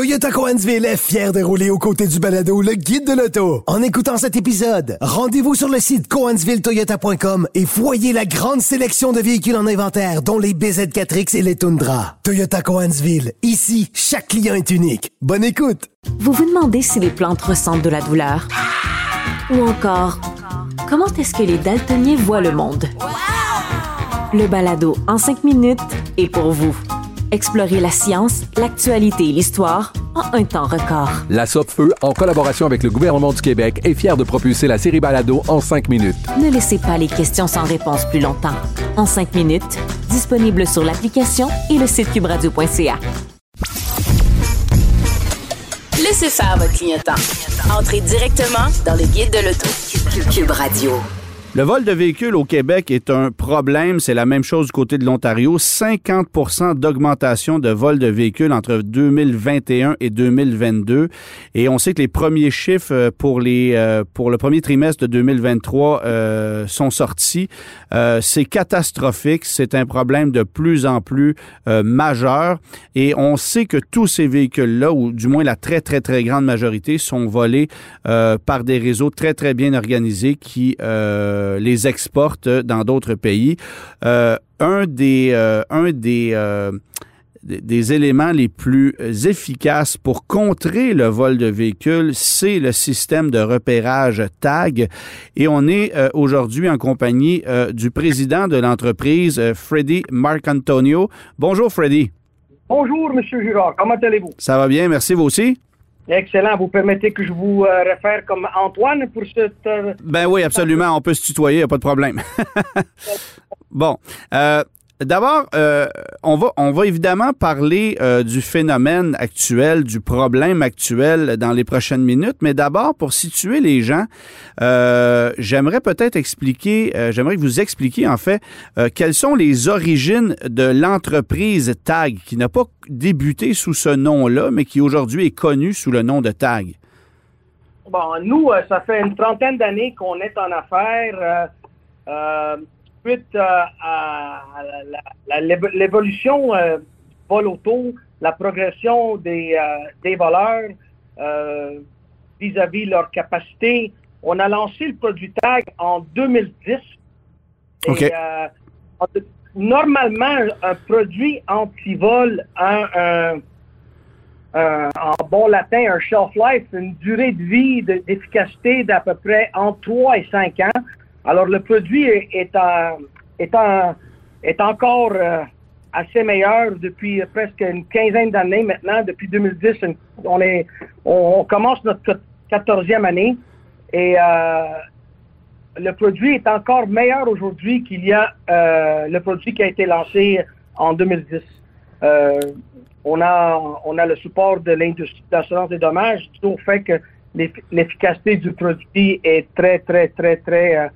Toyota Coansville est fier de rouler aux côtés du balado le guide de l'auto. En écoutant cet épisode, rendez-vous sur le site coansvilletoyota.com et voyez la grande sélection de véhicules en inventaire, dont les BZ4X et les Tundra. Toyota Coansville, ici, chaque client est unique. Bonne écoute! Vous vous demandez si les plantes ressentent de la douleur? Ou encore, comment est-ce que les daltoniens voient le monde? Le balado en cinq minutes est pour vous. Explorez la science, l'actualité et l'histoire en un temps record. La Feu, en collaboration avec le gouvernement du Québec, est fière de propulser la série Balado en cinq minutes. Ne laissez pas les questions sans réponse plus longtemps. En cinq minutes, disponible sur l'application et le site cubradio.ca. Laissez faire votre clientèle. Entrez directement dans le guide de l'auto. Cube Radio. Le vol de véhicules au Québec est un problème. C'est la même chose du côté de l'Ontario. 50% d'augmentation de vol de véhicules entre 2021 et 2022. Et on sait que les premiers chiffres euh, pour, les, euh, pour le premier trimestre de 2023 euh, sont sortis. C'est catastrophique. C'est un problème de plus en plus majeur. Et on sait que tous ces véhicules-là, ou du moins la très, très, très grande majorité, sont volés par des réseaux très, très bien organisés qui les exportent dans d'autres pays. Euh, un des, euh, un des, euh, des- éléments les plus efficaces pour contrer le vol de véhicules, c'est le système de repérage TAG. Et on est euh, aujourd'hui en compagnie euh, du président de l'entreprise, euh, Freddy Marcantonio. Bonjour, Freddy. Bonjour, Monsieur Girard. Comment allez-vous? Ça va bien? Merci, vous aussi? Excellent. Vous permettez que je vous euh, réfère comme Antoine pour cette... euh, Ben oui, absolument. On peut se tutoyer, pas de problème. bon. Euh, D'abord, euh, on, va, on va évidemment parler euh, du phénomène actuel, du problème actuel dans les prochaines minutes, mais d'abord, pour situer les gens, euh, j'aimerais peut-être expliquer, euh, j'aimerais vous expliquiez en fait euh, quelles sont les origines de l'entreprise TAG, qui n'a pas débuté sous ce nom-là, mais qui aujourd'hui est connue sous le nom de TAG. Bon, nous, ça fait une trentaine d'années qu'on est en affaires. Suite à l'évolution euh, du vol auto, la progression des, euh, des voleurs euh, vis-à-vis leur capacité, on a lancé le produit TAG en 2010. Et, euh, normalement, un produit anti-vol a un, un- en bon latin, un shelf life, une durée de vie de- d'efficacité d'à peu près entre 3 et 5 ans. Alors, le produit est, est, est, en- est encore euh, assez meilleur depuis presque une quinzaine d'années maintenant. Depuis 2010, une- on, on, commence notre 14e année et euh, le produit est encore meilleur aujourd'hui qu'il y a euh, le produit qui a été lancé en 2010. Euh, on a, on a le support de l'industrie d'assurance des dommages dû au fait que l'eff- l'efficacité du produit est très, très, très, très euh,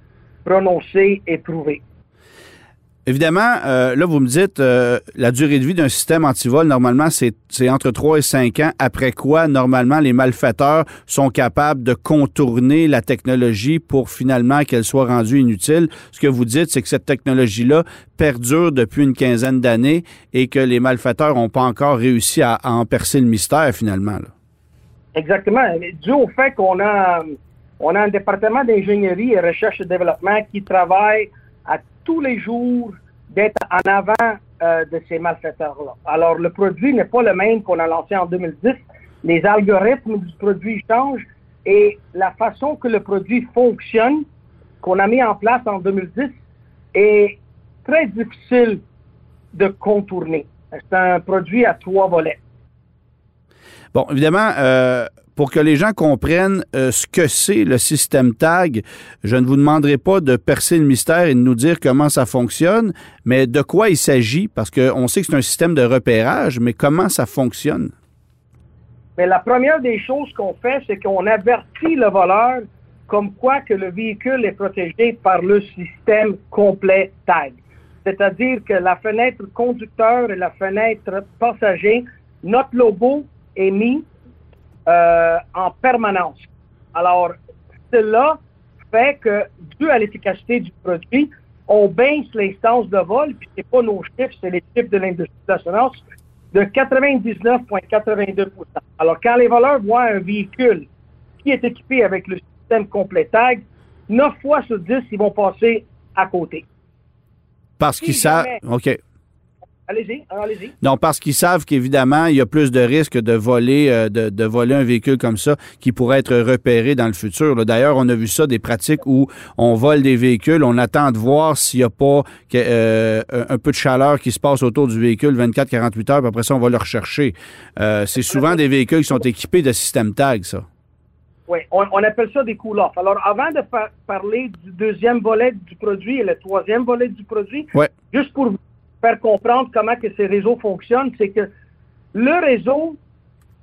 prononcée et prouvée. Évidemment, euh, là, vous me dites, euh, la durée de vie d'un système antivol, normalement, c'est entre 3 et 5 ans, après quoi, normalement, les malfaiteurs sont capables de contourner la technologie pour finalement qu'elle soit rendue inutile. Ce que vous dites, c'est que cette technologie-là perdure depuis une quinzaine d'années et que les malfaiteurs n'ont pas encore réussi à, à en percer le mystère, finalement. là. Exactement. Dû au fait qu'on a, on a un département d'ingénierie et recherche et développement qui travaille à tous les jours d'être en avant euh, de ces malfaiteurs-là. Alors, le produit n'est pas le même qu'on a lancé en 2010. Les algorithmes du produit changent et la façon que le produit fonctionne, qu'on a mis en place en 2010, est très difficile de contourner. C'est un produit à trois volets. Bon, évidemment, euh, pour que les gens comprennent euh, ce que c'est le système TAG, je ne vous demanderai pas de percer le mystère et de nous dire comment ça fonctionne, mais de quoi il s'agit, parce qu'on sait que c'est un système de repérage, mais comment ça fonctionne? Mais la première des choses qu'on fait, c'est qu'on avertit le voleur comme quoi que le véhicule est protégé par le système complet TAG. C'est-à-dire que la fenêtre conducteur et la fenêtre passager, notre logo est mis euh, en permanence. Alors, cela fait que, dû à l'efficacité du produit, on baisse l'instance de vol, puis c'est pas nos chiffres, c'est les chiffres de l'industrie d'assurance. de 99,82% Alors, quand les voleurs voient un véhicule qui est équipé avec le système complet tag, 9 fois sur 10, ils vont passer à côté. Parce qu'ils savent. OK. Allez-y, allez-y. Non, parce qu'ils savent qu'évidemment, il y a plus de risques de voler, euh, de, voler un véhicule comme ça qui pourrait être repéré dans le futur. D'ailleurs, on a vu ça, des pratiques où on vole des véhicules, on attend de voir s'il n'y a pas euh, un peu de chaleur qui se passe autour du véhicule 24-48 heures, puis après ça, on va le rechercher. Euh, c'est souvent des véhicules qui sont équipés de système tag, ça. Oui, on, appelle ça des cool-off. Alors, avant de parler du deuxième volet du produit et le troisième volet du produit, juste pour vous faire comprendre comment que ces réseaux fonctionnent, c'est que le réseau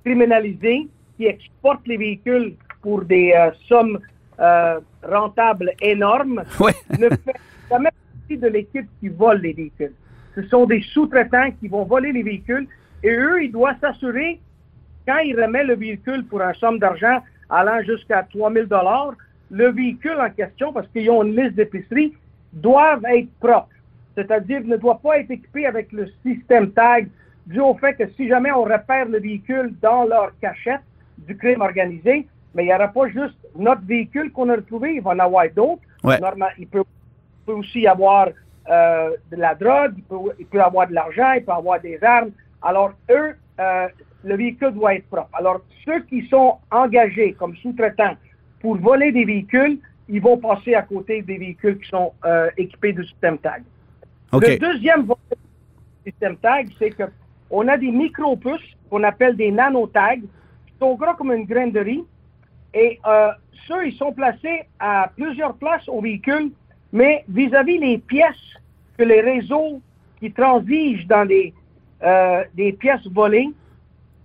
criminalisé qui exporte les véhicules pour des euh, sommes euh, rentables énormes ne fait jamais partie de l'équipe qui vole les véhicules. Ce sont des sous-traitants qui vont voler les véhicules et eux, ils doivent s'assurer, quand ils remettent le véhicule pour un somme d'argent allant jusqu'à 3000 dollars, le véhicule en question, parce qu'ils ont une liste d'épicerie, doivent être propres c'est-à-dire ne doit pas être équipé avec le système tag dû au fait que si jamais on repère le véhicule dans leur cachette du crime organisé, mais il n'y aura pas juste notre véhicule qu'on a retrouvé, il va en avoir d'autres. Il, peut, aussi y avoir euh, de la drogue, il peut, il peut avoir de l'argent, il peut avoir des armes. Alors, eux, euh, le véhicule doit être propre. Alors, ceux qui sont engagés comme sous-traitants pour voler des véhicules, ils vont passer à côté des véhicules qui sont euh, équipés du système tag. Le deuxième volet du système tag, c'est qu'on a des micro-puces qu'on appelle des nanotags, qui sont gros comme une graine de riz. Et euh, ceux, ils sont placés à plusieurs places au véhicule, mais vis-à-vis les pièces que les réseaux qui transigent dans des, euh, des pièces volées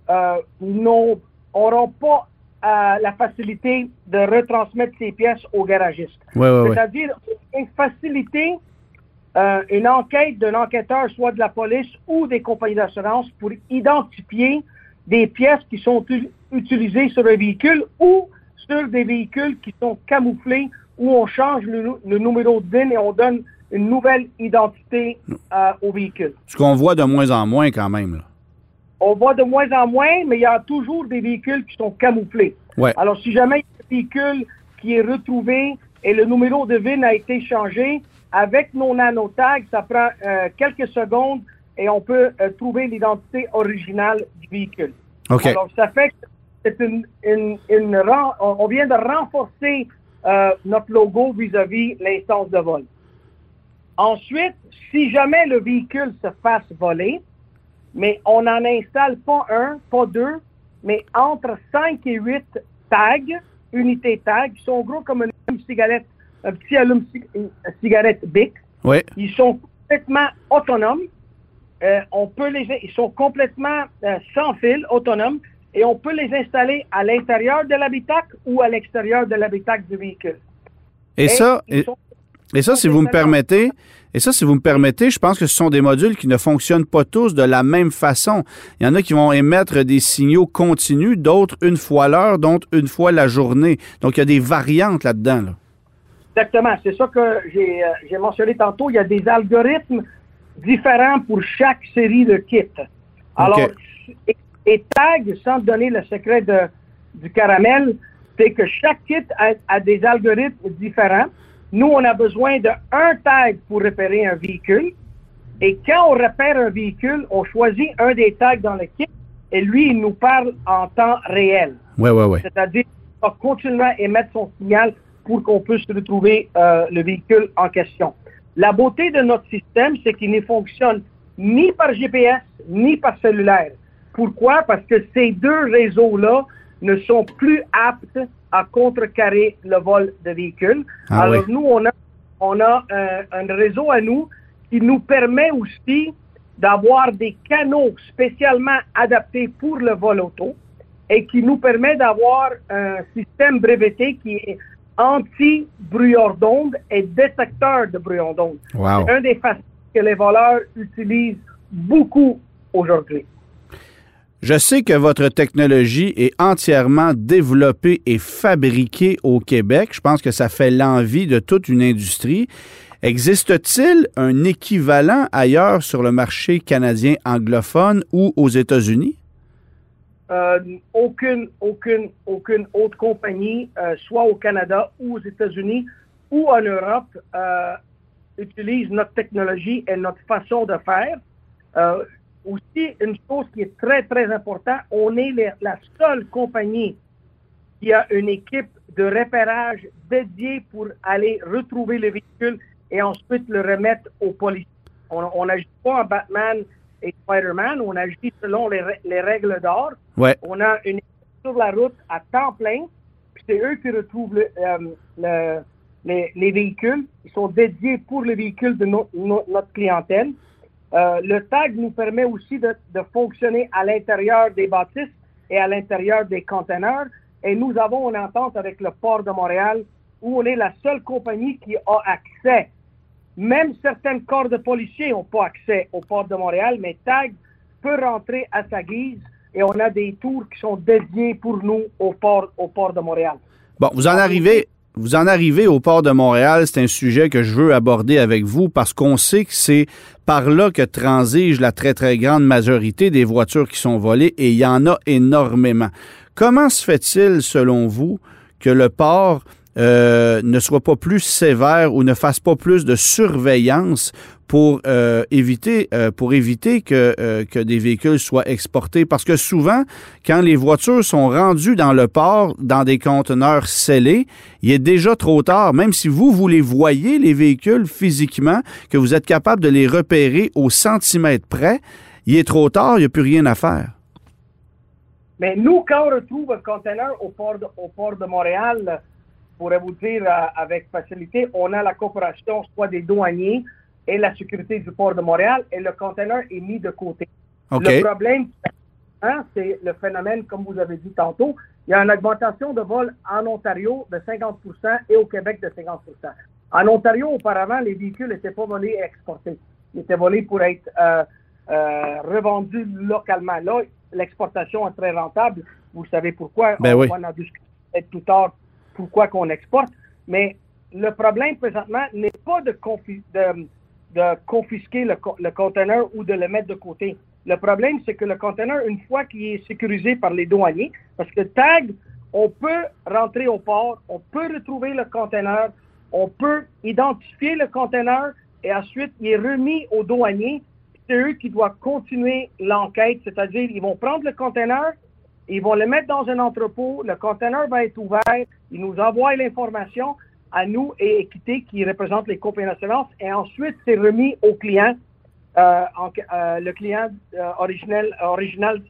euh, n'auront pas euh, la facilité de retransmettre ces pièces aux garagistes. C'est-à-dire une facilité euh, une enquête d'un enquêteur, soit de la police ou des compagnies d'assurance, pour identifier des pièces qui sont utilisées sur un véhicule ou sur des véhicules qui sont camouflés où on change le, numéro de VIN et on donne une nouvelle identité euh, au véhicule. Ce qu'on voit de moins en moins quand même. On voit de moins en moins, mais il y a toujours des véhicules qui sont camouflés. Alors, si jamais il y a un véhicule qui est retrouvé et le numéro de VIN a été changé, avec nos nanotags, ça prend euh, quelques secondes et on peut euh, trouver l'identité originale du véhicule. Alors, ça fait que c'est une, une, on vient de renforcer euh, notre logo vis-à-vis l'instance de vol. Ensuite, si jamais le véhicule se fasse voler, mais on n'en installe pas un, pas deux, mais entre 5 et 8 tags, unités tags, qui sont gros comme une cigarette un petit allume cigarette BIC. Oui. Ils sont complètement autonomes. Euh, on peut les, ils sont complètement euh, sans fil, autonomes, et on peut les installer à l'intérieur de l'habitacle ou à l'extérieur de l'habitacle du véhicule. Et, ça, et, ça, si vous me permettez, et ça, si vous me permettez, je pense que ce sont des modules qui ne fonctionnent pas tous de la même façon. Il y en a qui vont émettre des signaux continus, d'autres une fois l'heure, d'autres une fois la journée. Donc, il y a des variantes là-dedans. là dedans Exactement. C'est ça que euh, j'ai mentionné tantôt. Il y a des algorithmes différents pour chaque série de kits. Alors, et, tag, sans donner le secret de, du caramel, c'est que chaque kit a, des algorithmes différents. Nous, on a besoin d'un tag pour repérer un véhicule. Et quand on repère un véhicule, on choisit un des tags dans le kit et lui, il nous parle en temps réel. Oui, oui, oui. C'est-à-dire qu'il va continuer à émettre son signal pour qu'on puisse retrouver euh, le véhicule en question. La beauté de notre système, c'est qu'il ne fonctionne ni par GPS, ni par cellulaire. Pourquoi? Parce que ces deux réseaux-là ne sont plus aptes à contrecarrer le vol de véhicules. Ah Alors nous, on a, on a un, un réseau à nous qui nous permet aussi d'avoir des canaux spécialement adaptés pour le vol auto et qui nous permet d'avoir un système breveté qui est anti-brouillard d'onde et détecteur de brouillard d'onde. C'est un des facteurs que les voleurs utilisent beaucoup aujourd'hui. Je sais que votre technologie est entièrement développée et fabriquée au Québec. Je pense que ça fait l'envie de toute une industrie. Existe-t-il un équivalent ailleurs sur le marché canadien anglophone ou aux États-Unis? Euh, aucune, aucune, aucune autre compagnie, euh, soit au Canada ou aux États-Unis ou en Europe, euh, utilise notre technologie et notre façon de faire. Aussi, une chose qui est très, très importante, on est la seule compagnie qui a une équipe de repérage dédiée pour aller retrouver le véhicule et ensuite le remettre aux policiers. On n'agit pas en Batman et Spider-Man, on agit selon les, les règles d'or. On a une équipe sur la route à temps plein, puis c'est eux qui retrouvent le- euh, le- les, les véhicules. Ils sont dédiés pour le véhicule de no- notre clientèle. Euh, le tag nous permet aussi de, de fonctionner à l'intérieur des bâtisses et à l'intérieur des conteneurs. Et nous avons une entente avec le port de Montréal où on est la seule compagnie qui a accès. Même certains corps de policiers n'ont pas accès au port de Montréal, mais TAG peut rentrer à sa guise et on a des tours qui sont dédiés pour nous au port, au port de Montréal. Bon, vous en arrivez. Vous en arrivez au port de Montréal, c'est un sujet que je veux aborder avec vous parce qu'on sait que c'est par là que transige la très, très grande majorité des voitures qui sont volées et il y en a énormément. Comment se fait-il, selon vous, que le port euh, ne soit pas plus sévère ou ne fasse pas plus de surveillance pour euh, éviter euh, pour éviter que, que des véhicules soient exportés parce que souvent quand les voitures sont rendues dans le port dans des conteneurs scellés, il est déjà trop tard même si vous vous les voyez les véhicules physiquement que vous êtes capable de les repérer au centimètre près, il est trop tard, il n'y a plus rien à faire. Mais nous, quand on retrouve un conteneur au port de, au port de Montréal, pourrais vous dire euh, avec facilité, on a la coopération soit des douaniers et la sécurité du port de Montréal et le conteneur est mis de côté. Le problème, hein, c'est le phénomène, comme vous avez dit tantôt, il y a une augmentation de vol en Ontario de 50% et au Québec de 50% En Ontario, auparavant, les véhicules n'étaient pas volés et exportés. Ils étaient volés pour être euh, euh, revendus localement. Là, l'exportation est très rentable. Vous savez pourquoi? Ben on oui. en discuter peut-être plus tard pourquoi qu'on exporte. Mais le problème présentement n'est pas de, confi- de, de confisquer le, co- le conteneur ou de le mettre de côté. Le problème, c'est que le conteneur, une fois qu'il est sécurisé par les douaniers, parce que tag, on peut rentrer au port, on peut retrouver le conteneur, on peut identifier le conteneur et ensuite il est remis aux douaniers. C'est eux qui doivent continuer l'enquête, c'est-à-dire ils vont prendre le conteneur, ils vont le mettre dans un entrepôt, le conteneur va être ouvert, ils nous envoient l'information à nous et Équité qui représente les compagnies d'assurance et ensuite c'est remis au client, euh, en- euh, le client euh, original, original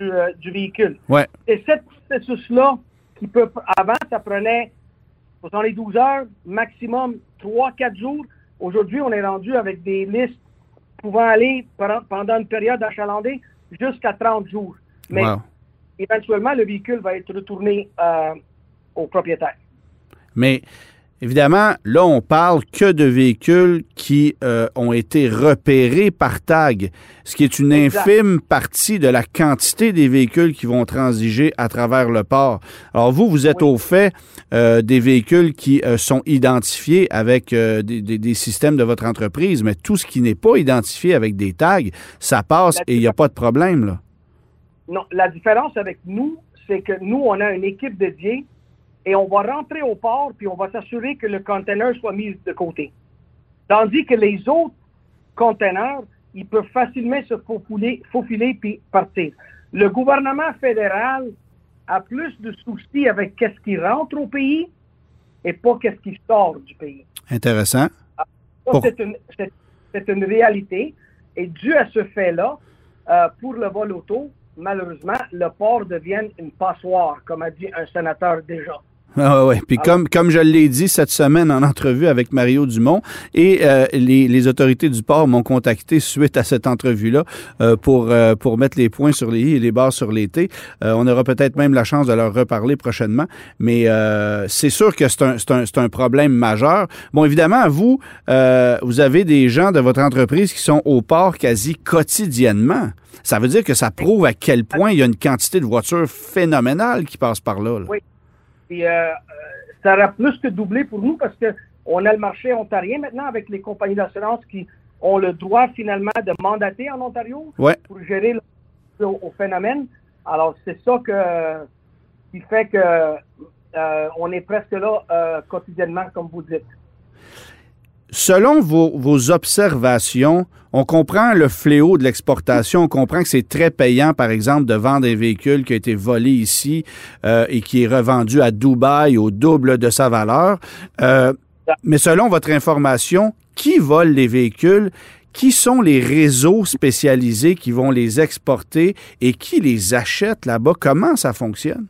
du, du véhicule. Ouais. Et ce processus-là, qui peut, avant, ça prenait dans les 12 heures, maximum 3-4 jours. Aujourd'hui, on est rendu avec des listes pouvant aller pendant une période achalandée jusqu'à 30 jours. Mais Wow. Éventuellement, le véhicule va être retourné euh, au propriétaire. Mais évidemment, là, on parle que de véhicules qui euh, ont été repérés par tag, ce qui est une Exact. infime partie de la quantité des véhicules qui vont transiger à travers le port. Alors vous, vous êtes Oui. au fait euh, des véhicules qui sont identifiés avec des, des- des systèmes de votre entreprise, mais tout ce qui n'est pas identifié avec des tags, ça passe et il n'y a pas de problème. Là. Non, la différence avec nous, c'est que nous, on a une équipe dédiée et on va rentrer au port puis on va s'assurer que le conteneur soit mis de côté. Tandis que les autres conteneurs, ils peuvent facilement se faufiler, faufiler puis partir. Le gouvernement fédéral a plus de soucis avec qu'est-ce qui rentre au pays et pas qu'est-ce qui sort du pays. Intéressant. Ça, Pour- c'est une, c'est- c'est une réalité. Et dû à ce fait-là, euh, pour le vol auto, malheureusement, le port devient une passoire, comme a dit un sénateur déjà. Ah ouais. Puis comme, comme je l'ai dit cette semaine en entrevue avec Mario Dumont, et euh, les, les autorités du port m'ont contacté suite à cette entrevue-là euh, pour, euh, pour mettre les points sur les i et les barres sur les t. Euh, on aura peut-être même la chance de leur reparler prochainement, mais euh, c'est sûr que c'est un, c'est un, c'est un problème majeur. Bon, évidemment, vous, euh, vous avez des gens de votre entreprise qui sont au port quasi quotidiennement. Ça veut dire que ça prouve à quel point il y a une quantité de voitures phénoménale qui passe par là. là. Oui. Puis, euh, euh, ça aura plus que doublé pour nous parce que On a le marché ontarien maintenant avec les compagnies d'assurance qui ont le droit finalement de mandater en Ontario Ouais. pour gérer le, au, au phénomène. Alors, c'est ça que, qui fait que euh, on est presque là euh, quotidiennement, comme vous dites. Selon vos, observations, on comprend le fléau de l'exportation, on comprend que c'est très payant, par exemple, de vendre un véhicule qui a été volé ici euh, et qui est revendu à Dubaï au double de sa valeur. Euh, mais selon votre information, qui vole les véhicules? Qui sont les réseaux spécialisés qui vont les exporter et qui les achète là-bas? Comment ça fonctionne?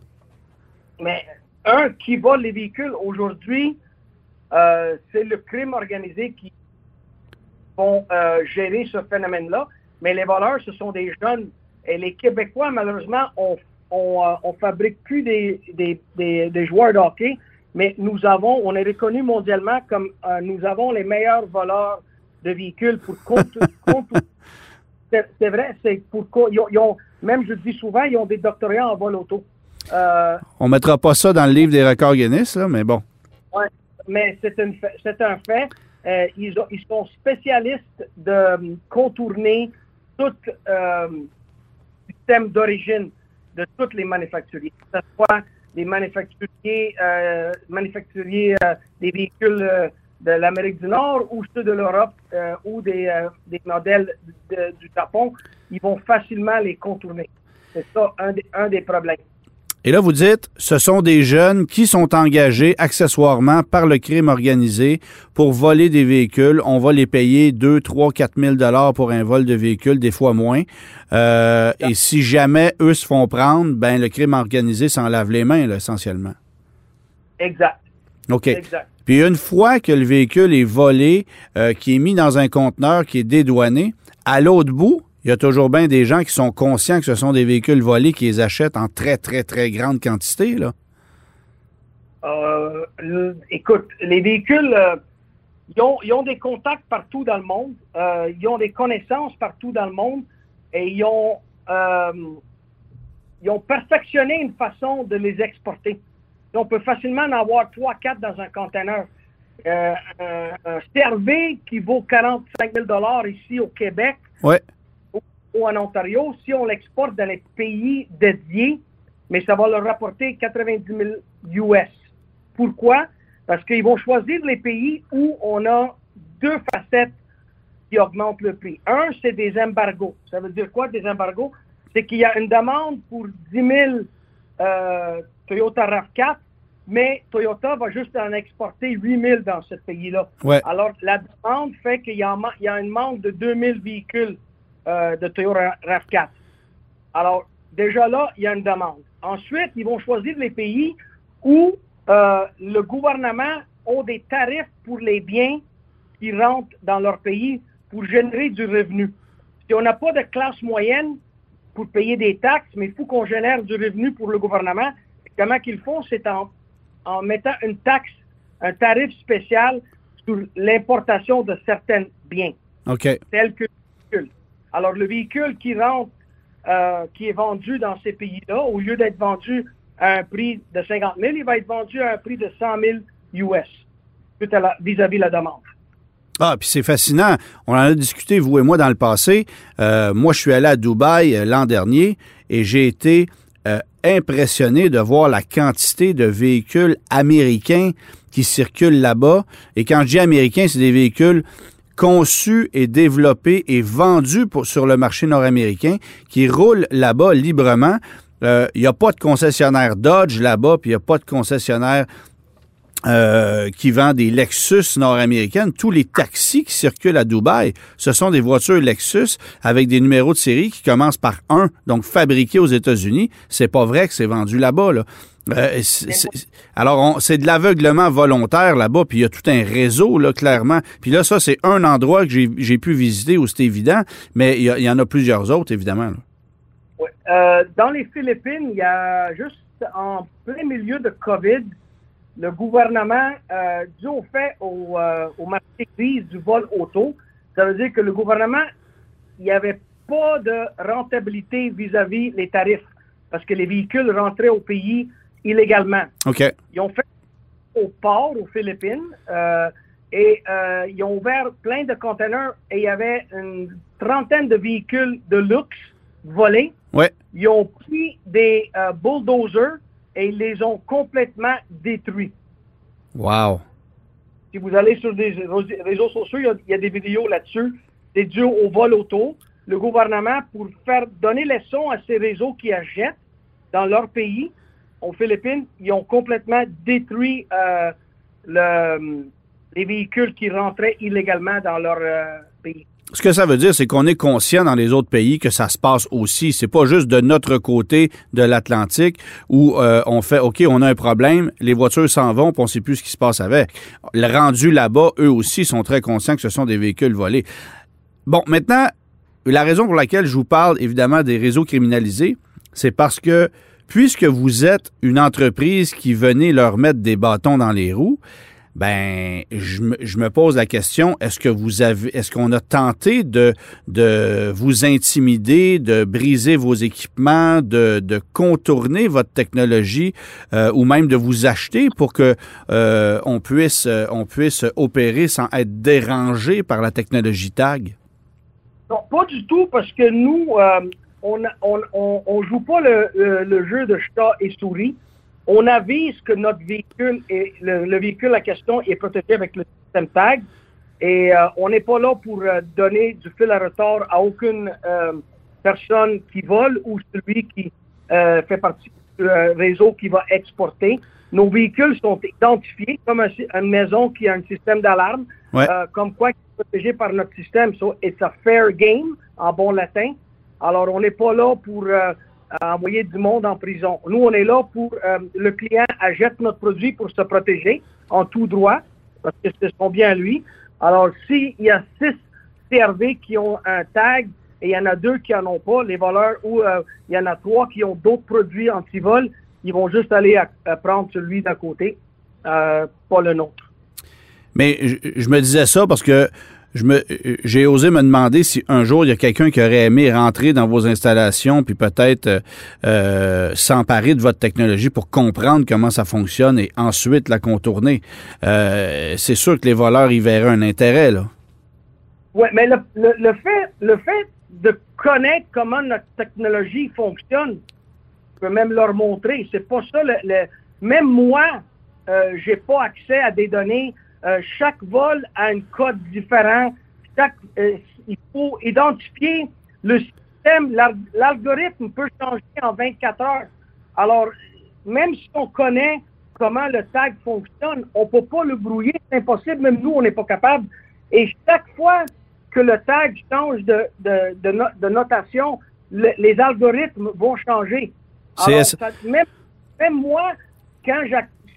Mais un qui vole les véhicules aujourd'hui, euh, c'est le crime organisé qui vont euh, gérer ce phénomène-là. Mais les voleurs, ce sont des jeunes. Et les Québécois, malheureusement, on, on, euh, on fabrique plus des, des, des, des joueurs de hockey, mais nous avons, on est reconnu mondialement comme nous avons les meilleurs voleurs de véhicules pour compte. compte- c'est vrai, c'est pour co- ils ont, ils ont- même je dis souvent, ils ont des doctorats en vol auto. Euh, On mettra pas ça dans le livre des records Guinness, là, mais bon. Ouais, mais c'est un fait. Euh, ils, ont- ils sont spécialistes de euh, contourner tout euh, système d'origine de tous les manufacturiers, que ce soit des manufacturiers, des véhicules de l'Amérique du Nord ou ceux de l'Europe ou des, modèles du Japon, ils vont facilement les contourner. C'est ça un des problèmes. Et là, vous dites, ce sont des jeunes qui sont engagés accessoirement par le crime organisé pour voler des véhicules. On va les payer 2, 3, 4 000 dollars pour un vol de véhicule, des fois moins. Euh, et si jamais eux se font prendre, ben le crime organisé s'en lave les mains, là, essentiellement. Exact. OK. Exact. Puis une fois que le véhicule est volé, euh, qui est mis dans un conteneur, qui est dédouané, à l'autre bout, il y a toujours bien des gens qui sont conscients que ce sont des véhicules volés qui les achètent en très, très, très grande quantité, là. Euh, le- écoute, les véhicules, euh, ils, ont, ils ont des contacts partout dans le monde, euh, ils ont des connaissances partout dans le monde et ils ont, euh, ils ont perfectionné une façon de les exporter. On peut facilement en avoir 3-4 dans un conteneur. Euh, un, CRV qui vaut 45 000 ici au Québec Ouais. Ou en Ontario, si on l'exporte dans les pays dédiés, mais ça va leur rapporter 90 000 US. Pourquoi? Parce qu'ils vont choisir les pays où on a deux facettes qui augmentent le prix. Un, c'est des embargos. Ça veut dire quoi, des embargos? C'est qu'il y a une demande pour 10 000 euh, Toyota RAV4, mais Toyota va juste en exporter 8 000 dans ce pays-là. Ouais. Alors, la demande fait qu'il y un y a une manque de 2000 véhicules euh, de Toyota RAV4. Alors, déjà là, il y a une demande. Ensuite, ils vont choisir les pays où euh, le gouvernement a des tarifs pour les biens qui rentrent dans leur pays pour générer du revenu. Si on n'a pas de classe moyenne pour payer des taxes, mais il faut qu'on génère du revenu pour le gouvernement, comment qu'ils font, c'est en, en mettant une taxe, un tarif spécial sur l'importation de certains biens que. Alors, le véhicule qui rentre, euh, qui est vendu dans ces pays-là, au lieu d'être vendu à un prix de 50 000, il va être vendu à un prix de 100 000 US tout à la- vis-à-vis demande. Ah, puis c'est fascinant. On en a discuté, vous et moi, dans le passé. Euh, moi, je suis allé à Dubaï euh, l'an dernier et j'ai été impressionné de voir la quantité de véhicules américains qui circulent là-bas. Et quand je dis américains, c'est des véhicules conçus et développés et vendus pour- sur le marché nord-américain qui roulent là-bas librement. Euh, Il n'y a pas de concessionnaire Dodge là-bas, puis il n'y a pas de concessionnaire euh, qui vend des Lexus nord-américaines. Tous les taxis qui circulent à Dubaï, ce sont des voitures Lexus avec des numéros de série qui commencent par 1, donc fabriqués aux États-Unis. C'est pas vrai que c'est vendu là-bas. Là. Euh, c'est- c'est- alors, c'est de l'aveuglement volontaire là-bas, puis il y a tout un réseau, là, clairement. Puis là, ça, c'est un endroit que j'ai pu visiter où c'est évident, mais il y, en a plusieurs autres, évidemment. là. Ouais. Euh, dans les Philippines, il y a juste en plein milieu de COVID, le gouvernement, euh, dû au fait au, euh, au marché gris du vol auto, ça veut dire que le gouvernement, il n'y avait pas de rentabilité vis-à-vis les tarifs parce que les véhicules rentraient au pays illégalement. OK. Ils ont fait au port aux Philippines. Euh, et euh, ils ont ouvert plein de containers et il y avait une trentaine de véhicules de luxe volés. Ouais. Ils ont pris des euh, bulldozers et ils les ont complètement détruits. Wow. Si vous allez sur des réseaux sociaux, il y a, il y a des vidéos là-dessus. C'est dû au vol auto. Le gouvernement, pour faire donner leçon à ces réseaux qui achètent dans leur pays, aux Philippines, ils ont complètement détruit euh, le- les véhicules qui rentraient illégalement dans leur euh, pays. Ce que ça veut dire, c'est qu'on est conscient dans les autres pays que ça se passe aussi. C'est pas juste de notre côté de l'Atlantique où euh, on fait OK, on a un problème, les voitures s'en vont, puis on sait plus ce qui se passe avec. Le rendu là-bas, eux aussi sont très conscients que ce sont des véhicules volés. Bon, maintenant, la raison pour laquelle je vous parle évidemment des réseaux criminalisés, c'est parce que puisque vous êtes une entreprise qui venait leur mettre des bâtons dans les roues, ben, je me, pose la question est-ce que vous avez, est-ce qu'on a tenté de de vous intimider, de briser vos équipements, de, de contourner votre technologie, euh, ou même de vous acheter pour que euh, on puisse on puisse opérer sans être dérangé par la technologie tag? Non, pas du tout, parce que nous, euh, on, on, on, on joue pas le, le, le jeu de chat et souris. On avise que notre véhicule, est, le, le véhicule à question est protégé avec le système TAG. Et euh, on n'est pas là pour euh, donner du fil à retard à aucune euh, personne qui vole ou celui qui fait partie du réseau qui va exporter. Nos véhicules sont identifiés comme un une maison qui a un système d'alarme, Ouais. comme quoi qui est protégé par notre système. So, it's a fair game, en bon latin. Alors, on n'est pas là pour euh, envoyer du monde en prison. Nous, on est là pour euh, le client achète notre produit pour se protéger en tout droit, parce que c'est son bien lui. Alors, s'il y a six CRV qui ont un tag et il y en a deux qui en ont pas, les voleurs, ou euh, il y en a trois qui ont d'autres produits anti-vol, ils vont juste aller prendre celui d'à côté, euh, pas le nôtre. Mais je, me disais ça parce que j'ai osé me demander si un jour il y a quelqu'un qui aurait aimé rentrer dans vos installations puis peut-être euh, euh, s'emparer de votre technologie pour comprendre comment ça fonctionne et ensuite la contourner. Euh, c'est sûr que les voleurs y verraient un intérêt là. Oui, mais le, fait, de connaître comment notre technologie fonctionne, je peux même leur montrer. C'est pas ça. Le- même moi, euh, j'ai pas accès à des données. Euh, chaque vol a un code différent. Chaque, euh, il faut identifier le système. l'al- L'algorithme peut changer en 24 heures. Alors, même si on connaît comment le tag fonctionne, on peut pas le brouiller. C'est impossible. Même nous, on n'est pas capable. Et chaque fois que le tag change de, de, de, no- de notation, le- les algorithmes vont changer. Alors, ça- même, même moi, quand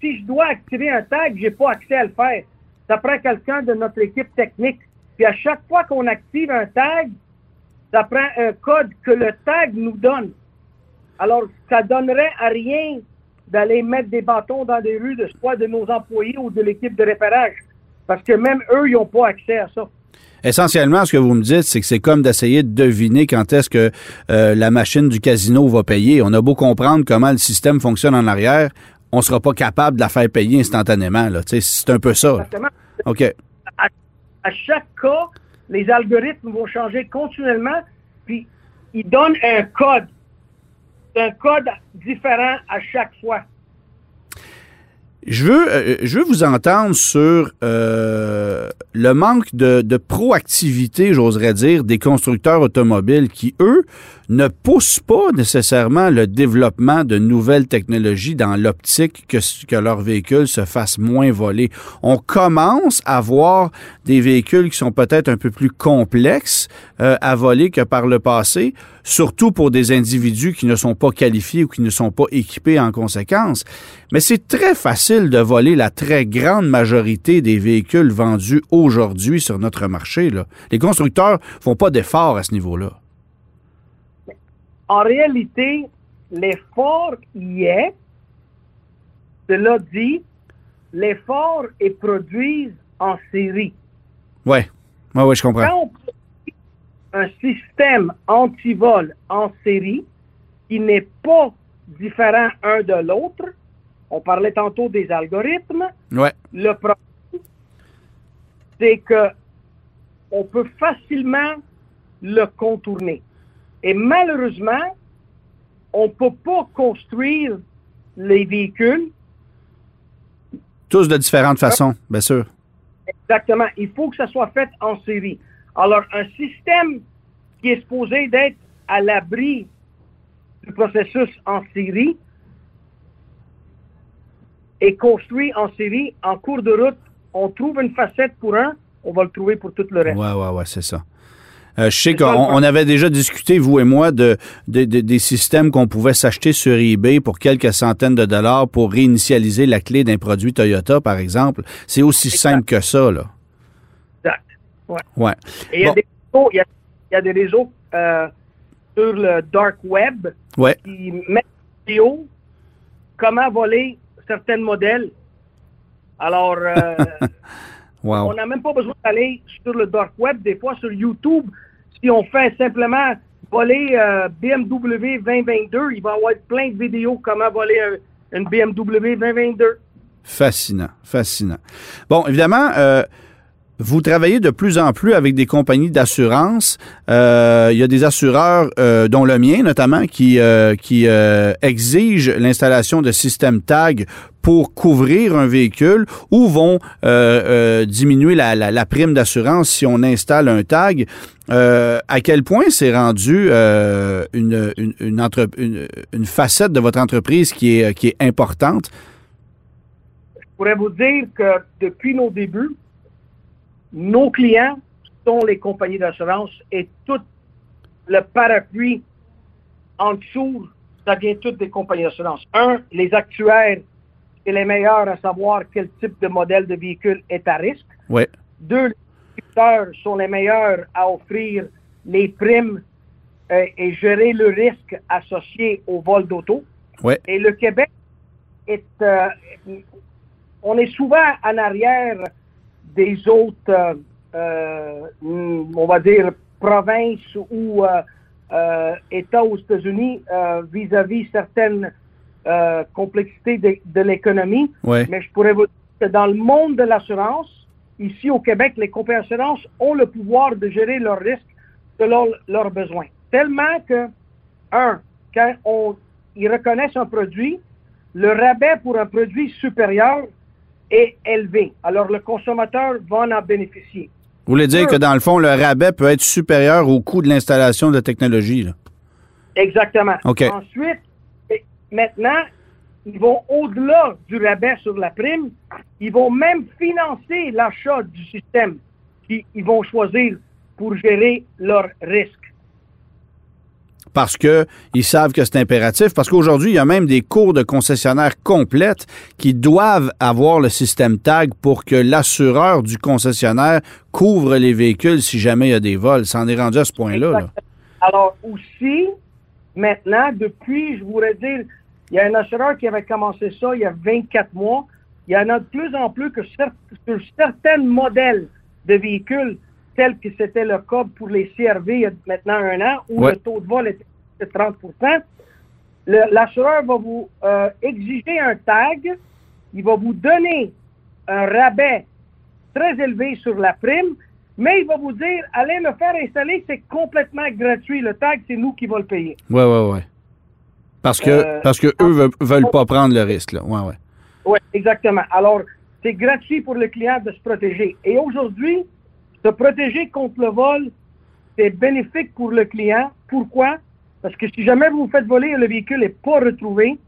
si je dois activer un tag, j'ai pas accès à le faire. Ça prend quelqu'un de notre équipe technique. Puis à chaque fois qu'on active un tag, ça prend un code que le tag nous donne. Alors, ça donnerait à rien d'aller mettre des bâtons dans des rues de soit de nos employés ou de l'équipe de repérage. Parce que même eux, ils n'ont pas accès à ça. Essentiellement, ce que vous me dites, c'est que c'est comme d'essayer de deviner quand est-ce que euh, la machine du casino va payer. On a beau comprendre comment le système fonctionne en arrière, on sera pas capable de la faire payer instantanément. Là. Tu sais, C'est un peu ça. Exactement. OK. à, à chaque cas, les algorithmes vont changer continuellement, puis ils donnent un code. Un code différent à chaque fois. Je veux, euh, je veux vous entendre sur euh, le manque de, de proactivité, j'oserais dire, des constructeurs automobiles qui, eux, ne poussent pas nécessairement le développement de nouvelles technologies dans l'optique que, que leurs véhicules se fassent moins voler. On commence à voir des véhicules qui sont peut-être un peu plus complexes euh, à voler que par le passé, surtout pour des individus qui ne sont pas qualifiés ou qui ne sont pas équipés en conséquence. Mais c'est très facile de voler la très grande majorité des véhicules vendus aujourd'hui sur notre marché. Là. Les constructeurs font pas d'efforts à ce niveau-là. En réalité, l'effort y est. Cela dit, l'effort est produit en série. Ouais, ouais, ouais, je comprends. Quand on produit un système anti-vol en série qui n'est pas différent un de l'autre, on parlait tantôt des algorithmes, Ouais, le problème, c'est que on peut facilement le contourner. Et malheureusement, on ne peut pas construire les véhicules. Tous de différentes façons, bien sûr. Exactement. Il faut que ça soit fait en série. Alors, un système qui est supposé d'être à l'abri du processus en série est construit en série. En cours de route, on trouve une facette pour un, on va le trouver pour tout le reste. Ouais, ouais, ouais, c'est ça. Euh, je sais qu'on on avait déjà discuté, vous et moi, de, de- de- des systèmes qu'on pouvait s'acheter sur eBay pour quelques centaines de dollars pour réinitialiser la clé d'un produit Toyota, par exemple. C'est aussi simple que ça, là. Exact. Ouais. Ouais. Et il y a Bon. des réseaux, il y a, il y a des réseaux euh, sur le dark web Ouais. qui mettent des vidéos comment voler certains modèles. Alors, euh, Wow. on n'a même pas besoin d'aller sur le dark web. Des fois, sur YouTube, si on fait simplement voler euh, BMW 2022, il va y avoir plein de vidéos comment voler un- une BMW 2022. Fascinant, fascinant. Bon, évidemment, euh, vous travaillez de plus en plus avec des compagnies d'assurance. Euh, Il y a des assureurs, euh, dont le mien notamment, qui, euh, qui exigent l'installation de systèmes TAG pour couvrir un véhicule ou vont diminuer la, la- prime d'assurance si on installe un tag. À quel point c'est rendu une, une- une facette de votre entreprise qui est, qui est importante? Je pourrais vous dire que depuis nos débuts, nos clients sont les compagnies d'assurance et tout le parapluie en dessous, ça vient toutes des compagnies d'assurance. Un, les actuaires, c'est les meilleurs à savoir quel type de modèle de véhicule est à risque. Ouais. Deux, les distributeurs sont les meilleurs à offrir les primes euh, et gérer le risque associé au vol d'auto. Ouais. Et le Québec est, euh, on est souvent en arrière des autres, euh, euh, on va dire, provinces ou euh, États aux États-Unis vis-à-vis certaines complexités de, de l'économie. Ouais. Mais je pourrais vous dire que dans le monde de l'assurance, ici au Québec, les compagnies d'assurance ont le pouvoir de gérer leurs risques selon leurs besoins. Tellement que, un, quand on, ils reconnaissent un produit, le rabais pour un produit supérieur est élevé. Alors, le consommateur va en bénéficier. Vous voulez dire que dans le fond, le rabais peut être supérieur au coût de l'installation de la technologie. là? Exactement. OK. Ensuite, maintenant, ils vont au-delà du rabais sur la prime. Ils vont même financer l'achat du système qu'ils ils vont choisir pour gérer leurs risques. Parce que ils savent que c'est impératif. Parce qu'aujourd'hui, il y a même des cours de concessionnaires complètes qui doivent avoir le système TAG pour que l'assureur du concessionnaire couvre les véhicules si jamais il y a des vols. Ça en est rendu à ce point-là. là. Alors aussi, maintenant, depuis, je voudrais dire, il y a un assureur qui avait commencé ça il y a 24 mois. Il y en a de plus en plus que sur certains modèles de véhicules, tels que c'était le cas pour les CRV il y a maintenant un an, où Ouais. le taux de vol était de 30 le- L'assureur va vous euh, exiger un tag, il va vous donner un rabais très élevé sur la prime, mais il va vous dire, allez le faire installer, c'est complètement gratuit. Le tag, c'est nous qui va le payer. Ouais, ouais, ouais. Parce que, Euh, parce que eux veulent, veulent pas prendre le risque. Là. Ouais, ouais. Oui, exactement. Alors, c'est gratuit pour le client de se protéger. Et aujourd'hui, se protéger contre le vol, c'est bénéfique pour le client. Pourquoi? Parce que si jamais vous vous faites voler et le véhicule n'est pas retrouvé,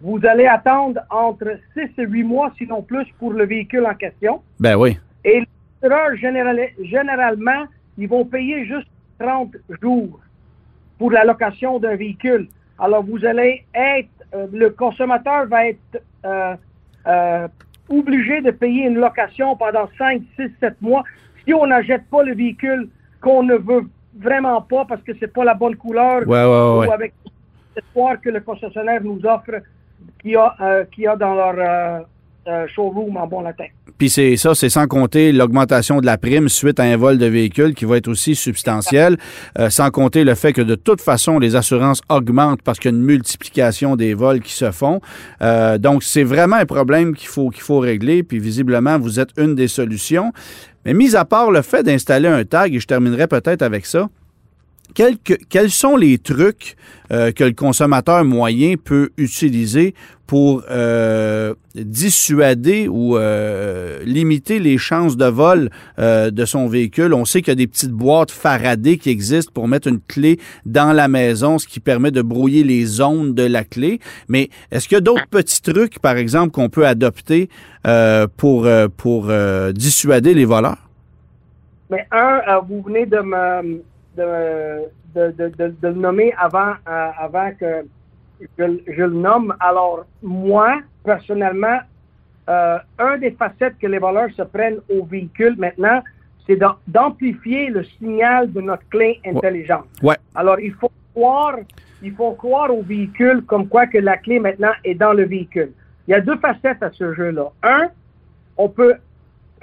vous allez attendre entre 6 et 8 mois, sinon plus, pour le véhicule en question. Ben oui. Et les assureurs, général- généralement, ils vont payer juste 30 jours pour la location d'un véhicule. Alors, vous allez être, euh, le consommateur va être euh, euh, obligé de payer une location pendant 5, 6, 7 mois si on n'achète pas le véhicule qu'on ne veut vraiment pas parce que c'est pas la bonne couleur Ouais, ouais, ou avec l'espoir que le concessionnaire nous offre qu'il y a, euh, qu'il y a dans leur, euh. Puis c'est ça, c'est sans compter l'augmentation de la prime suite à un vol de véhicule qui va être aussi substantiel, euh, sans compter le fait que de toute façon, les assurances augmentent parce qu'il y a une multiplication des vols qui se font. Euh, donc, c'est vraiment un problème qu'il faut, qu'il faut régler, puis visiblement, vous êtes une des solutions. Mais mis à part le fait d'installer un tag, et je terminerai peut-être avec ça, quels, que- quels sont les trucs euh, que le consommateur moyen peut utiliser pour euh, dissuader ou euh, limiter les chances de vol de son véhicule? On sait qu'il y a des petites boîtes Faraday qui existent pour mettre une clé dans la maison, ce qui permet de brouiller les ondes de la clé. Mais est-ce qu'il y a d'autres petits trucs, par exemple, qu'on peut adopter pour, pour dissuader les voleurs? Mais un, vous venez de me de, de, de, de- le nommer avant, euh, avant que je, je le nomme. Alors, moi, personnellement, euh, un des facettes que les voleurs se prennent au véhicule maintenant, c'est d'am- d'amplifier le signal de notre clé intelligente. Ouais. Alors, il faut croire, il faut croire au véhicule comme quoi que la clé maintenant est dans le véhicule. Il y a deux facettes à ce jeu-là. Un, on peut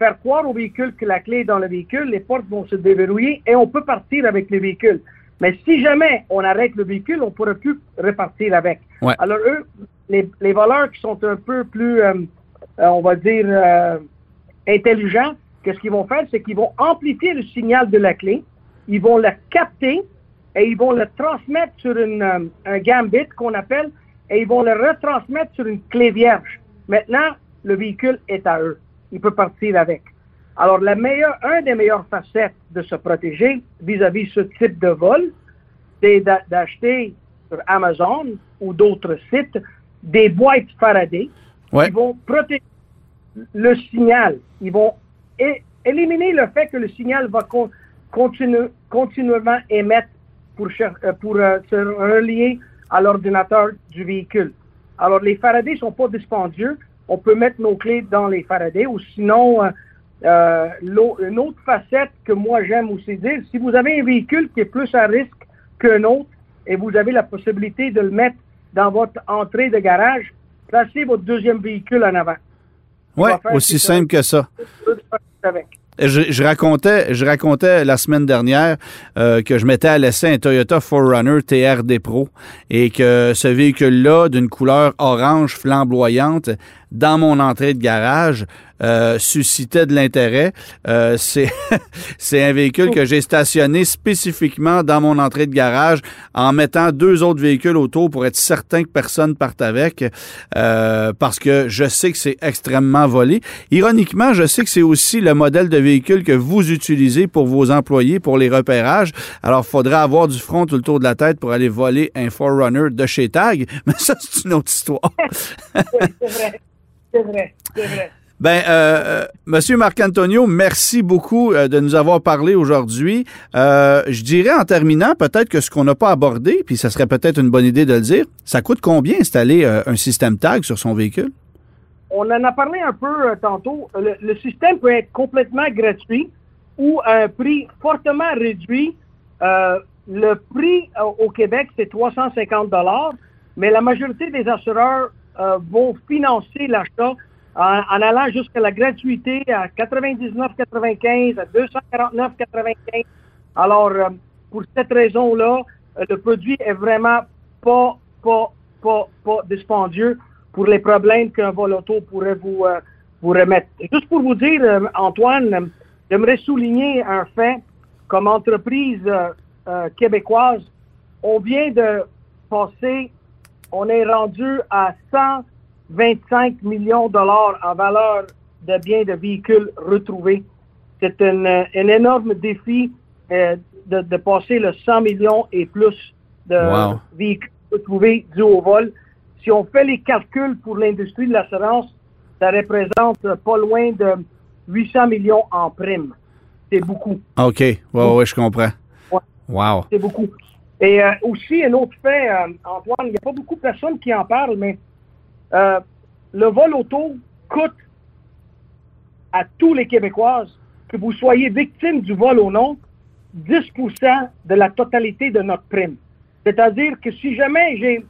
faire croire au véhicule que la clé est dans le véhicule, les portes vont se déverrouiller et on peut partir avec le véhicule. Mais si jamais on arrête le véhicule, on ne pourra plus repartir avec. Ouais. Alors eux, les, les voleurs qui sont un peu plus, euh, euh, on va dire, euh, intelligents, qu'est-ce qu'ils vont faire? C'est qu'ils vont amplifier le signal de la clé, ils vont le capter et ils vont le transmettre sur une, euh, un gambit qu'on appelle et ils vont le retransmettre sur une clé vierge. Maintenant, le véhicule est à eux. Il peut partir avec. Alors, la meilleure, un des meilleures facettes de se protéger vis-à-vis ce type de vol, c'est d'a- d'acheter sur Amazon ou d'autres sites des boîtes Faraday Ouais. qui vont protéger le signal. Ils vont éliminer le fait que le signal va con- continu- continuellement émettre pour, euh, pour euh, se relier à l'ordinateur du véhicule. Alors, les Faraday sont pas dispendieux. On peut mettre nos clés dans les Faraday ou sinon, euh, euh, une autre facette que moi j'aime aussi dire, si vous avez un véhicule qui est plus à risque qu'un autre et vous avez la possibilité de le mettre dans votre entrée de garage, placez votre deuxième véhicule en avant. Faire, aussi simple que ça. Avec. Je, je racontais, je racontais la semaine dernière euh, que je mettais à l'essai un Toyota 4Runner TRD Pro et que ce véhicule-là, d'une couleur orange flamboyante, dans mon entrée de garage, euh, suscitait de l'intérêt. Euh, c'est un véhicule que j'ai stationné spécifiquement dans mon entrée de garage en mettant deux autres véhicules autour pour être certain que personne parte avec euh, parce que je sais que c'est extrêmement volé. Ironiquement, je sais que c'est aussi le modèle de véhicule que vous utilisez pour vos employés pour les repérages. Alors, faudra avoir du front tout le tour de la tête pour aller voler un Forerunner de chez Tag, mais ça, c'est une autre histoire. C'est vrai. C'est vrai. Ben, euh, euh, Monsieur Marc-Antonio, merci beaucoup euh, de nous avoir parlé aujourd'hui. Euh, je dirais en terminant, peut-être que ce qu'on n'a pas abordé, puis ça serait peut-être une bonne idée de le dire, ça coûte combien installer euh, un système tag sur son véhicule? On en a parlé un peu tantôt. Le, le système peut être complètement gratuit ou à un prix fortement réduit. Le prix au Québec, c'est 350 dollars, mais la majorité des assureurs vont financer l'achat en, allant jusqu'à la gratuité à 99,95, à 249,95. Alors, euh, pour cette raison-là, euh, le produit est vraiment pas, pas, pas, pas dispendieux pour les problèmes qu'un vol auto pourrait vous, euh, vous remettre. Juste pour vous dire, euh, Antoine, euh, j'aimerais souligner un fait. Comme entreprise euh, euh, québécoise, on vient de passer, on est rendu à 125 millions de dollars en valeur de biens de véhicules retrouvés. C'est un, un énorme défi euh, de, de passer le 100 millions et plus de Wow. véhicules retrouvés dus au vol. Si on fait les calculs pour l'industrie de l'assurance, ça représente pas loin de 800 millions en primes. C'est beaucoup. OK, ouais, ouais, je comprends. Ouais. Wow. C'est beaucoup. Et euh, aussi, un autre fait, euh, Antoine, il n'y a pas beaucoup de personnes qui en parlent, mais euh, le vol auto coûte à tous les Québécoises, que vous soyez victime du vol ou non, 10% de la totalité de notre prime. C'est-à-dire que si jamais j'ai,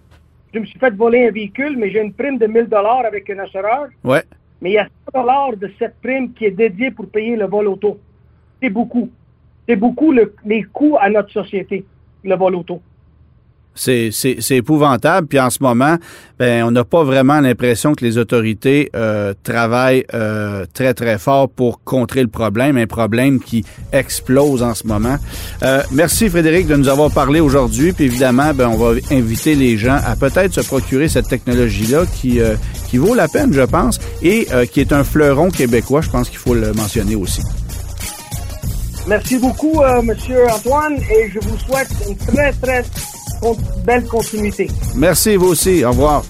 je me suis fait voler un véhicule, mais j'ai une prime de 1000 dollars avec un assureur, Ouais. mais il y a 100 de cette prime qui est dédiée pour payer le vol auto. C'est beaucoup. C'est beaucoup les coûts à notre société, le vol auto. C'est, épouvantable. Puis en ce moment, ben, on n'a pas vraiment l'impression que les autorités euh, travaillent euh, très, très fort pour contrer le problème, un problème qui explose en ce moment. Euh, merci Frédéric de nous avoir parlé aujourd'hui. Puis évidemment, ben, on va inviter les gens à peut-être se procurer cette technologie-là qui, qui vaut la peine, je pense, et qui est un fleuron québécois. Je pense qu'il faut le mentionner aussi. Merci beaucoup, Monsieur Antoine, et je vous souhaite une très, très belle continuité. Merci, vous aussi. Au revoir.